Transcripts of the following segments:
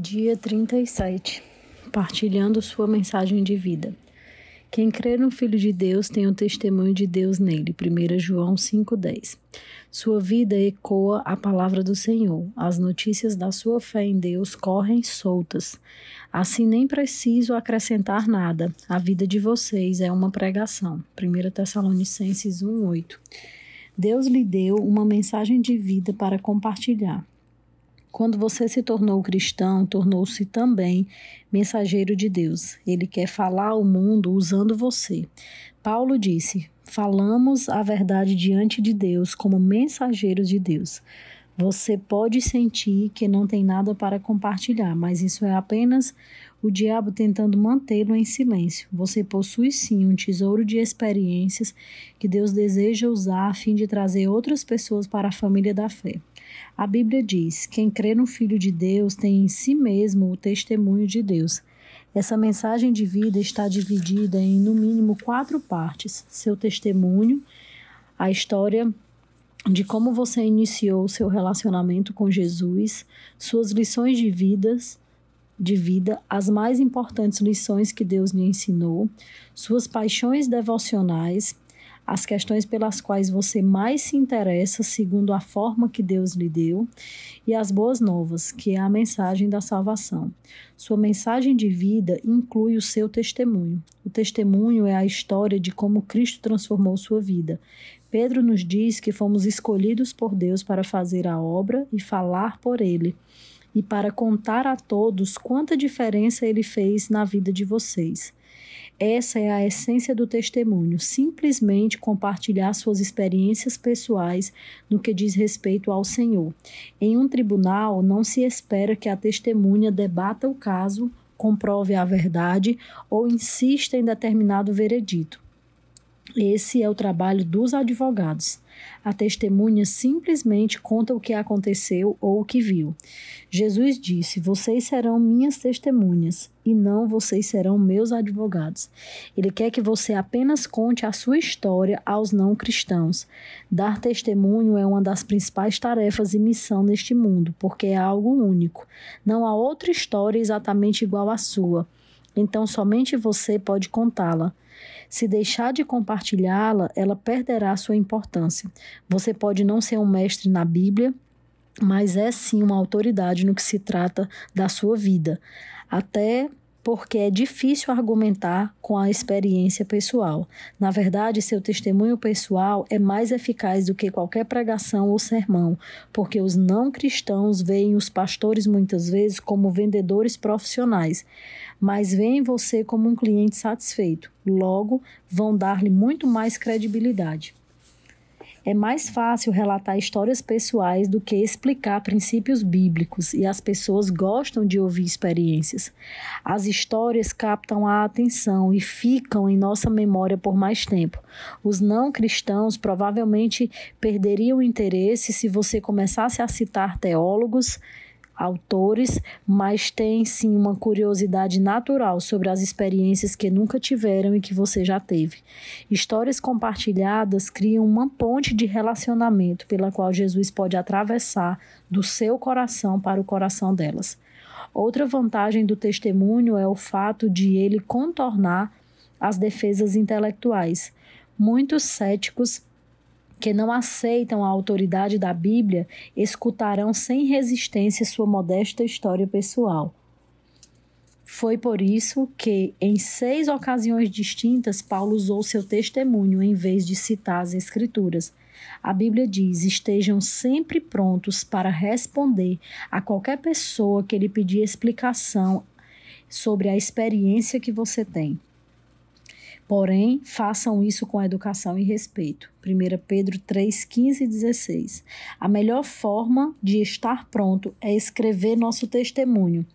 Dia 37 Partilhando sua mensagem de vida. Quem crê no Filho de Deus tem o testemunho de Deus nele. 1 João 5,10. Sua vida ecoa a palavra do Senhor. As notícias da sua fé em Deus correm soltas. Assim, nem preciso acrescentar nada. A vida de vocês é uma pregação. 1 Tessalonicenses 1,8. Deus lhe deu uma mensagem de vida para compartilhar. Quando você se tornou cristão, tornou-se também mensageiro de Deus. Ele quer falar ao mundo usando você. Paulo disse: Falamos a verdade diante de Deus como mensageiros de Deus. Você pode sentir que não tem nada para compartilhar, mas isso é apenas o diabo tentando mantê-lo em silêncio. Você possui sim um tesouro de experiências que Deus deseja usar a fim de trazer outras pessoas para a família da fé. A Bíblia diz: quem crê no Filho de Deus tem em si mesmo o testemunho de Deus. Essa mensagem de vida está dividida em, no mínimo, quatro partes: seu testemunho, a história de como você iniciou seu relacionamento com Jesus, suas lições de vidas, de vida, as mais importantes lições que Deus lhe ensinou, suas paixões devocionais, as questões pelas quais você mais se interessa segundo a forma que Deus lhe deu e as boas novas, que é a mensagem da salvação. Sua mensagem de vida inclui o seu testemunho. O testemunho é a história de como Cristo transformou sua vida. Pedro nos diz que fomos escolhidos por Deus para fazer a obra e falar por ele e para contar a todos quanta diferença ele fez na vida de vocês. Essa é a essência do testemunho, simplesmente compartilhar suas experiências pessoais no que diz respeito ao Senhor. Em um tribunal, não se espera que a testemunha debata o caso, comprove a verdade ou insista em determinado veredito. Esse é o trabalho dos advogados. A testemunha simplesmente conta o que aconteceu ou o que viu. Jesus disse: Vocês serão minhas testemunhas e não vocês serão meus advogados. Ele quer que você apenas conte a sua história aos não cristãos. Dar testemunho é uma das principais tarefas e missão neste mundo, porque é algo único. Não há outra história exatamente igual à sua. Então somente você pode contá-la. Se deixar de compartilhá-la, ela perderá sua importância. Você pode não ser um mestre na Bíblia, mas é sim uma autoridade no que se trata da sua vida. Até porque é difícil argumentar com a experiência pessoal. Na verdade, seu testemunho pessoal é mais eficaz do que qualquer pregação ou sermão, porque os não cristãos veem os pastores muitas vezes como vendedores profissionais, mas veem você como um cliente satisfeito. Logo, vão dar-lhe muito mais credibilidade. É mais fácil relatar histórias pessoais do que explicar princípios bíblicos, e as pessoas gostam de ouvir experiências. As histórias captam a atenção e ficam em nossa memória por mais tempo. Os não cristãos provavelmente perderiam interesse se você começasse a citar teólogos autores, mas tem sim uma curiosidade natural sobre as experiências que nunca tiveram e que você já teve. Histórias compartilhadas criam uma ponte de relacionamento pela qual Jesus pode atravessar do seu coração para o coração delas. Outra vantagem do testemunho é o fato de ele contornar as defesas intelectuais. Muitos céticos que não aceitam a autoridade da Bíblia escutarão sem resistência sua modesta história pessoal. Foi por isso que, em seis ocasiões distintas, Paulo usou seu testemunho em vez de citar as Escrituras. A Bíblia diz: estejam sempre prontos para responder a qualquer pessoa que lhe pedir explicação sobre a experiência que você tem. Porém, façam isso com educação e respeito. 1 Pedro 3, 15 e 16. A melhor forma de estar pronto é escrever nosso testemunho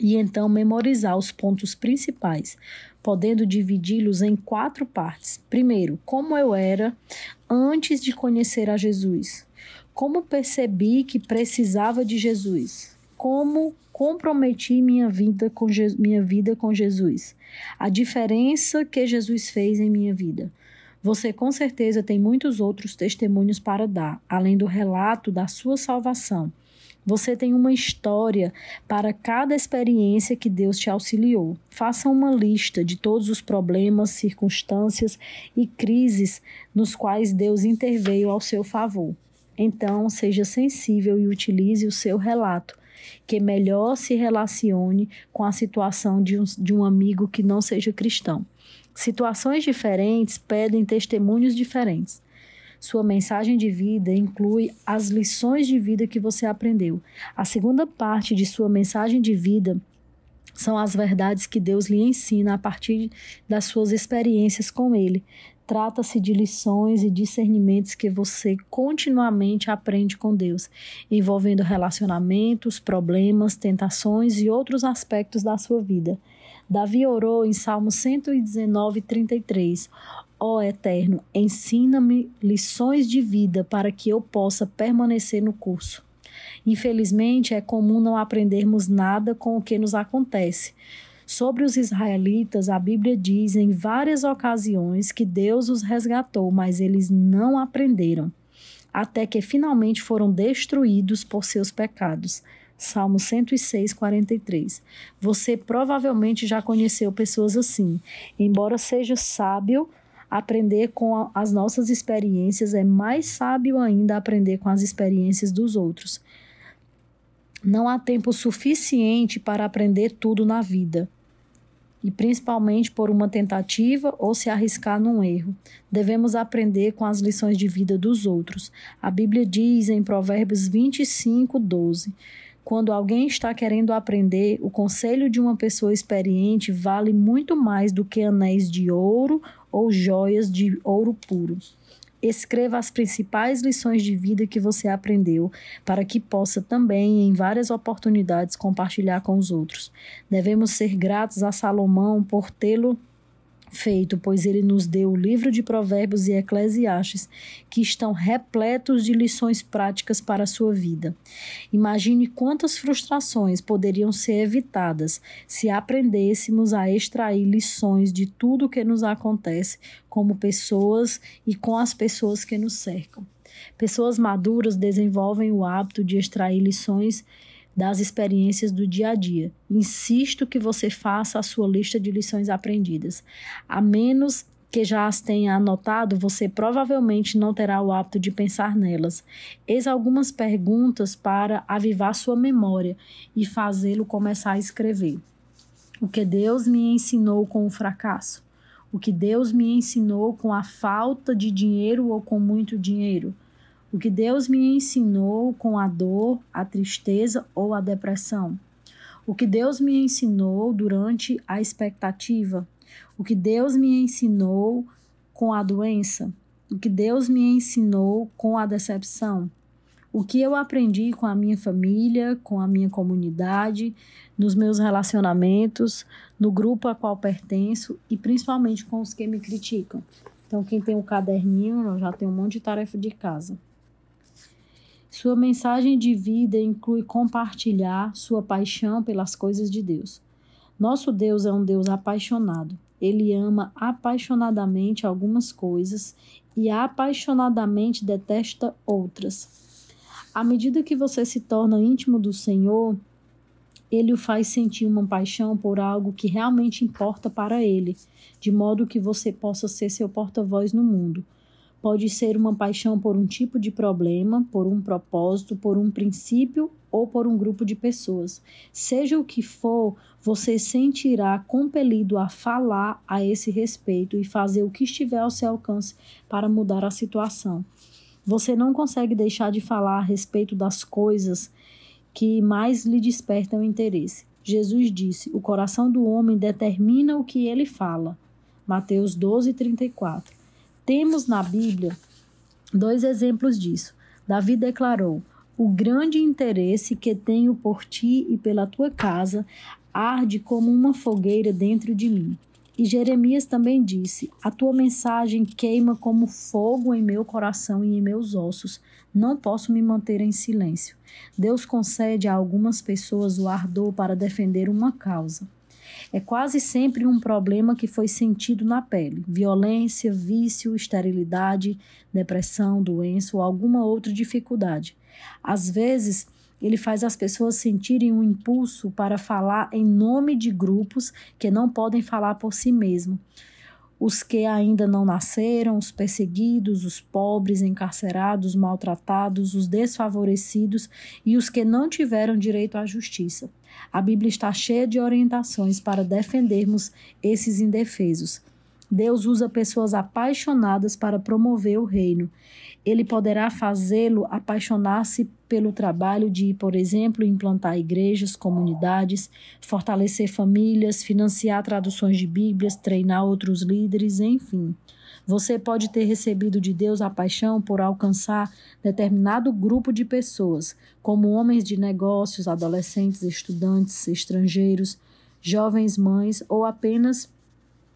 e então memorizar os pontos principais, podendo dividi-los em quatro partes. Primeiro, como eu era antes de conhecer a Jesus. Como percebi que precisava de Jesus como comprometi minha vida com, minha vida com Jesus, a diferença que Jesus fez em minha vida. Você com certeza tem muitos outros testemunhos para dar, além do relato da sua salvação. Você tem uma história para cada experiência que Deus te auxiliou. Faça uma lista de todos os problemas, circunstâncias e crises nos quais Deus interveio ao seu favor. Então, seja sensível e utilize o seu relato, que melhor se relacione com a situação de um, de um amigo que não seja cristão. Situações diferentes pedem testemunhos diferentes. Sua mensagem de vida inclui as lições de vida que você aprendeu. A segunda parte de sua mensagem de vida são as verdades que Deus lhe ensina a partir das suas experiências com Ele. Trata-se de lições e discernimentos que você continuamente aprende com Deus, envolvendo relacionamentos, problemas, tentações e outros aspectos da sua vida. Davi orou em Salmo 119, 33. Ó oh, Eterno, ensina-me lições de vida para que eu possa permanecer no curso. Infelizmente, é comum não aprendermos nada com o que nos acontece. Sobre os israelitas, a Bíblia diz em várias ocasiões que Deus os resgatou, mas eles não aprenderam, até que finalmente foram destruídos por seus pecados. Salmo 106, 43. Você provavelmente já conheceu pessoas assim. Embora seja sábio aprender com as nossas experiências, é mais sábio ainda aprender com as experiências dos outros. Não há tempo suficiente para aprender tudo na vida, e principalmente por uma tentativa ou se arriscar num erro. Devemos aprender com as lições de vida dos outros. A Bíblia diz em Provérbios 25, 12. Quando alguém está querendo aprender, o conselho de uma pessoa experiente vale muito mais do que anéis de ouro ou joias de ouro puro. Escreva as principais lições de vida que você aprendeu, para que possa também, em várias oportunidades, compartilhar com os outros. Devemos ser gratos a Salomão por tê-lo feito, pois ele nos deu o livro de Provérbios e Eclesiastes, que estão repletos de lições práticas para a sua vida. Imagine quantas frustrações poderiam ser evitadas se aprendêssemos a extrair lições de tudo o que nos acontece como pessoas e com as pessoas que nos cercam. Pessoas maduras desenvolvem o hábito de extrair lições das experiências do dia a dia. Insisto que você faça a sua lista de lições aprendidas. A menos que já as tenha anotado, você provavelmente não terá o hábito de pensar nelas. Eis algumas perguntas para avivar sua memória e fazê-lo começar a escrever. O que Deus me ensinou com o fracasso? O que Deus me ensinou com a falta de dinheiro ou com muito dinheiro? O que Deus me ensinou com a dor, a tristeza ou a depressão? O que Deus me ensinou durante a expectativa? O que Deus me ensinou com a doença? O que Deus me ensinou com a decepção? O que eu aprendi com a minha família, com a minha comunidade, nos meus relacionamentos, no grupo a qual pertenço e principalmente com os que me criticam. Então, quem tem um caderninho já tem um monte de tarefa de casa. Sua mensagem de vida inclui compartilhar sua paixão pelas coisas de Deus. Nosso Deus é um Deus apaixonado. Ele ama apaixonadamente algumas coisas e apaixonadamente detesta outras. À medida que você se torna íntimo do Senhor, ele o faz sentir uma paixão por algo que realmente importa para ele, de modo que você possa ser seu porta-voz no mundo. Pode ser uma paixão por um tipo de problema, por um propósito, por um princípio ou por um grupo de pessoas. Seja o que for, você sentirá compelido a falar a esse respeito e fazer o que estiver ao seu alcance para mudar a situação. Você não consegue deixar de falar a respeito das coisas que mais lhe despertam interesse. Jesus disse: O coração do homem determina o que ele fala. Mateus 12, 34. Temos na Bíblia dois exemplos disso. Davi declarou: O grande interesse que tenho por ti e pela tua casa arde como uma fogueira dentro de mim. E Jeremias também disse: A tua mensagem queima como fogo em meu coração e em meus ossos. Não posso me manter em silêncio. Deus concede a algumas pessoas o ardor para defender uma causa é quase sempre um problema que foi sentido na pele: violência, vício, esterilidade, depressão, doença ou alguma outra dificuldade. Às vezes, ele faz as pessoas sentirem um impulso para falar em nome de grupos que não podem falar por si mesmo. Os que ainda não nasceram, os perseguidos, os pobres, encarcerados, maltratados, os desfavorecidos e os que não tiveram direito à justiça. A Bíblia está cheia de orientações para defendermos esses indefesos. Deus usa pessoas apaixonadas para promover o reino. Ele poderá fazê-lo apaixonar-se pelo trabalho de, por exemplo, implantar igrejas, comunidades, fortalecer famílias, financiar traduções de Bíblias, treinar outros líderes, enfim. Você pode ter recebido de Deus a paixão por alcançar determinado grupo de pessoas, como homens de negócios, adolescentes, estudantes, estrangeiros, jovens mães ou apenas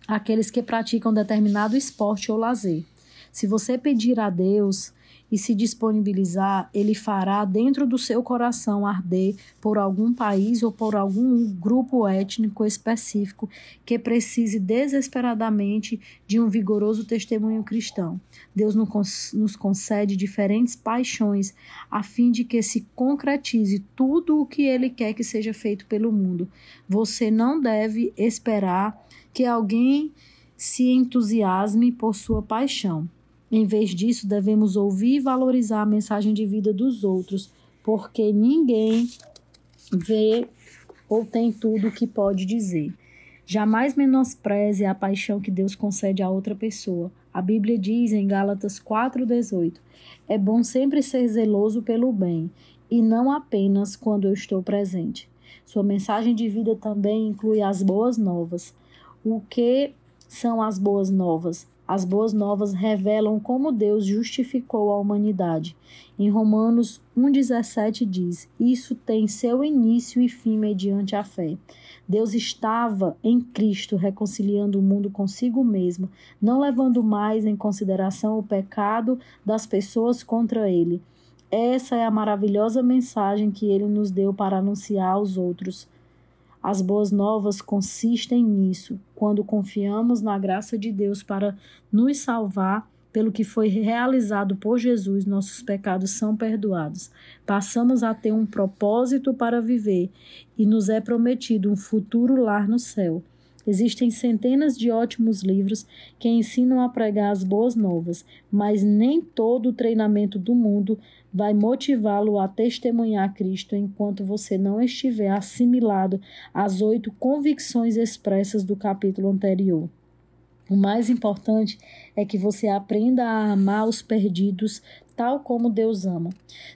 aqueles que praticam determinado esporte ou lazer. Se você pedir a Deus e se disponibilizar, ele fará dentro do seu coração arder por algum país ou por algum grupo étnico específico que precise desesperadamente de um vigoroso testemunho cristão. Deus nos concede diferentes paixões a fim de que se concretize tudo o que ele quer que seja feito pelo mundo. Você não deve esperar que alguém se entusiasme por sua paixão. Em vez disso, devemos ouvir e valorizar a mensagem de vida dos outros, porque ninguém vê ou tem tudo o que pode dizer. Jamais menospreze a paixão que Deus concede a outra pessoa. A Bíblia diz em Gálatas 4,18: É bom sempre ser zeloso pelo bem, e não apenas quando eu estou presente. Sua mensagem de vida também inclui as boas novas. O que são as boas novas? As boas novas revelam como Deus justificou a humanidade. Em Romanos 1,17 diz: Isso tem seu início e fim mediante a fé. Deus estava em Cristo reconciliando o mundo consigo mesmo, não levando mais em consideração o pecado das pessoas contra ele. Essa é a maravilhosa mensagem que ele nos deu para anunciar aos outros. As boas novas consistem nisso, quando confiamos na graça de Deus para nos salvar pelo que foi realizado por Jesus, nossos pecados são perdoados. Passamos a ter um propósito para viver e nos é prometido um futuro lar no céu. Existem centenas de ótimos livros que ensinam a pregar as boas novas, mas nem todo o treinamento do mundo vai motivá-lo a testemunhar Cristo enquanto você não estiver assimilado às oito convicções expressas do capítulo anterior. O mais importante é que você aprenda a amar os perdidos tal como Deus ama.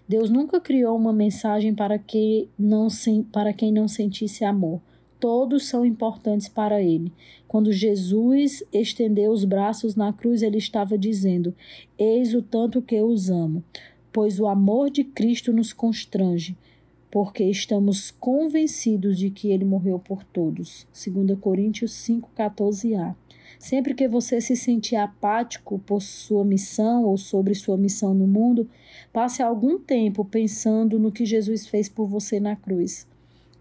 Deus nunca criou uma mensagem para, que não, para quem não sentisse amor todos são importantes para ele. Quando Jesus estendeu os braços na cruz, ele estava dizendo: Eis o tanto que os amo, pois o amor de Cristo nos constrange, porque estamos convencidos de que ele morreu por todos. 2 Coríntios 5:14a. Sempre que você se sentir apático por sua missão ou sobre sua missão no mundo, passe algum tempo pensando no que Jesus fez por você na cruz.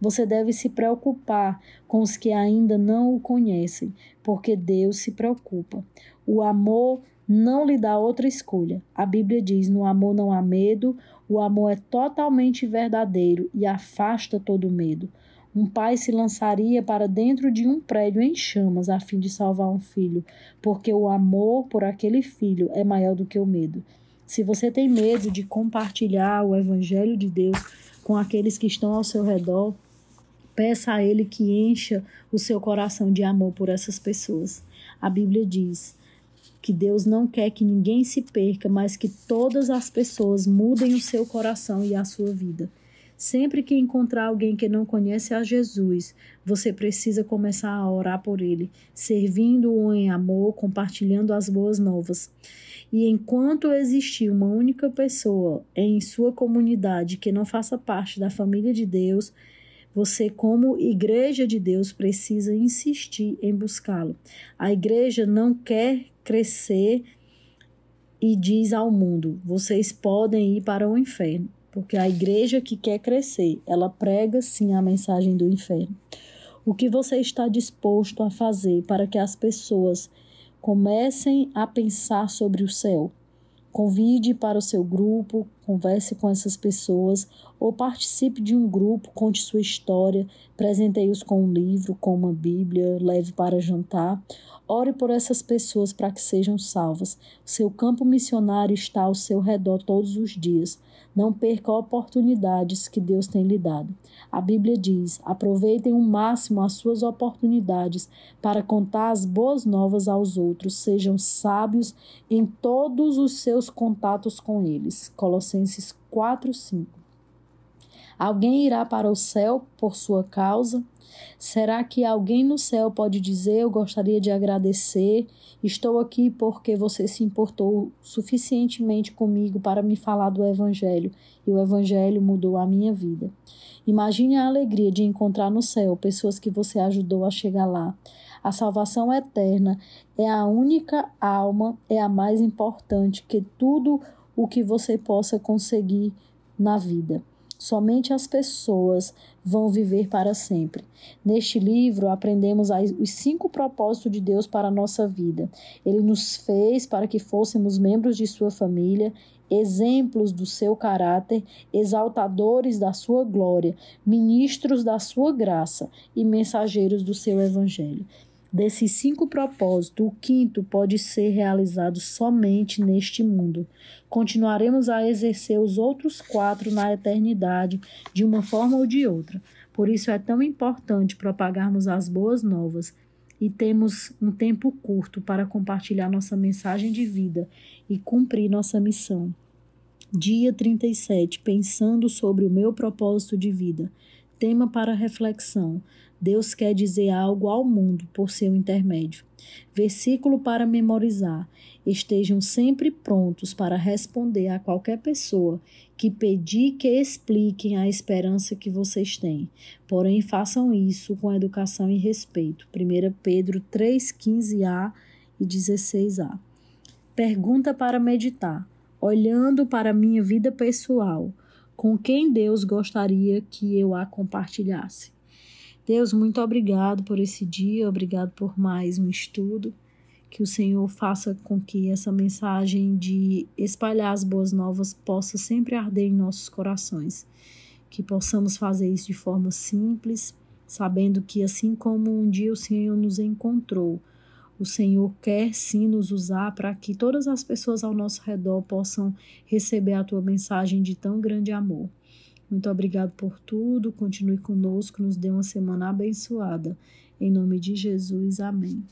Você deve se preocupar com os que ainda não o conhecem, porque Deus se preocupa. O amor não lhe dá outra escolha. A Bíblia diz: no amor não há medo, o amor é totalmente verdadeiro e afasta todo medo. Um pai se lançaria para dentro de um prédio em chamas a fim de salvar um filho, porque o amor por aquele filho é maior do que o medo. Se você tem medo de compartilhar o evangelho de Deus com aqueles que estão ao seu redor, Peça a Ele que encha o seu coração de amor por essas pessoas. A Bíblia diz que Deus não quer que ninguém se perca, mas que todas as pessoas mudem o seu coração e a sua vida. Sempre que encontrar alguém que não conhece a Jesus, você precisa começar a orar por ele, servindo-o em amor, compartilhando as boas novas. E enquanto existir uma única pessoa em sua comunidade que não faça parte da família de Deus, você, como igreja de Deus, precisa insistir em buscá-lo. A igreja não quer crescer e diz ao mundo: vocês podem ir para o inferno. Porque a igreja que quer crescer, ela prega sim a mensagem do inferno. O que você está disposto a fazer para que as pessoas comecem a pensar sobre o céu? Convide para o seu grupo, converse com essas pessoas ou participe de um grupo, conte sua história, presenteie-os com um livro, com uma Bíblia, leve para jantar. Ore por essas pessoas para que sejam salvas. Seu campo missionário está ao seu redor todos os dias. Não perca oportunidades que Deus tem lhe dado. A Bíblia diz: aproveitem o máximo as suas oportunidades para contar as boas novas aos outros. Sejam sábios em todos os seus contatos com eles. Colossenses 4, 5. Alguém irá para o céu por sua causa? Será que alguém no céu pode dizer: Eu gostaria de agradecer, estou aqui porque você se importou suficientemente comigo para me falar do Evangelho e o Evangelho mudou a minha vida? Imagine a alegria de encontrar no céu pessoas que você ajudou a chegar lá. A salvação eterna é a única alma, é a mais importante que tudo o que você possa conseguir na vida. Somente as pessoas vão viver para sempre. Neste livro, aprendemos os cinco propósitos de Deus para a nossa vida. Ele nos fez para que fôssemos membros de sua família, exemplos do seu caráter, exaltadores da sua glória, ministros da sua graça e mensageiros do seu evangelho. Desses cinco propósitos, o quinto pode ser realizado somente neste mundo. Continuaremos a exercer os outros quatro na eternidade, de uma forma ou de outra. Por isso é tão importante propagarmos as boas novas e temos um tempo curto para compartilhar nossa mensagem de vida e cumprir nossa missão. Dia 37, pensando sobre o meu propósito de vida. Tema para reflexão. Deus quer dizer algo ao mundo por seu intermédio. Versículo para memorizar. Estejam sempre prontos para responder a qualquer pessoa que pedir que expliquem a esperança que vocês têm. Porém, façam isso com educação e respeito. 1 Pedro 3, 15a e 16a. Pergunta para meditar. Olhando para minha vida pessoal, com quem Deus gostaria que eu a compartilhasse? Deus, muito obrigado por esse dia, obrigado por mais um estudo. Que o Senhor faça com que essa mensagem de espalhar as boas novas possa sempre arder em nossos corações. Que possamos fazer isso de forma simples, sabendo que assim como um dia o Senhor nos encontrou, o Senhor quer sim nos usar para que todas as pessoas ao nosso redor possam receber a tua mensagem de tão grande amor. Muito obrigado por tudo. Continue conosco, nos dê uma semana abençoada. Em nome de Jesus, amém.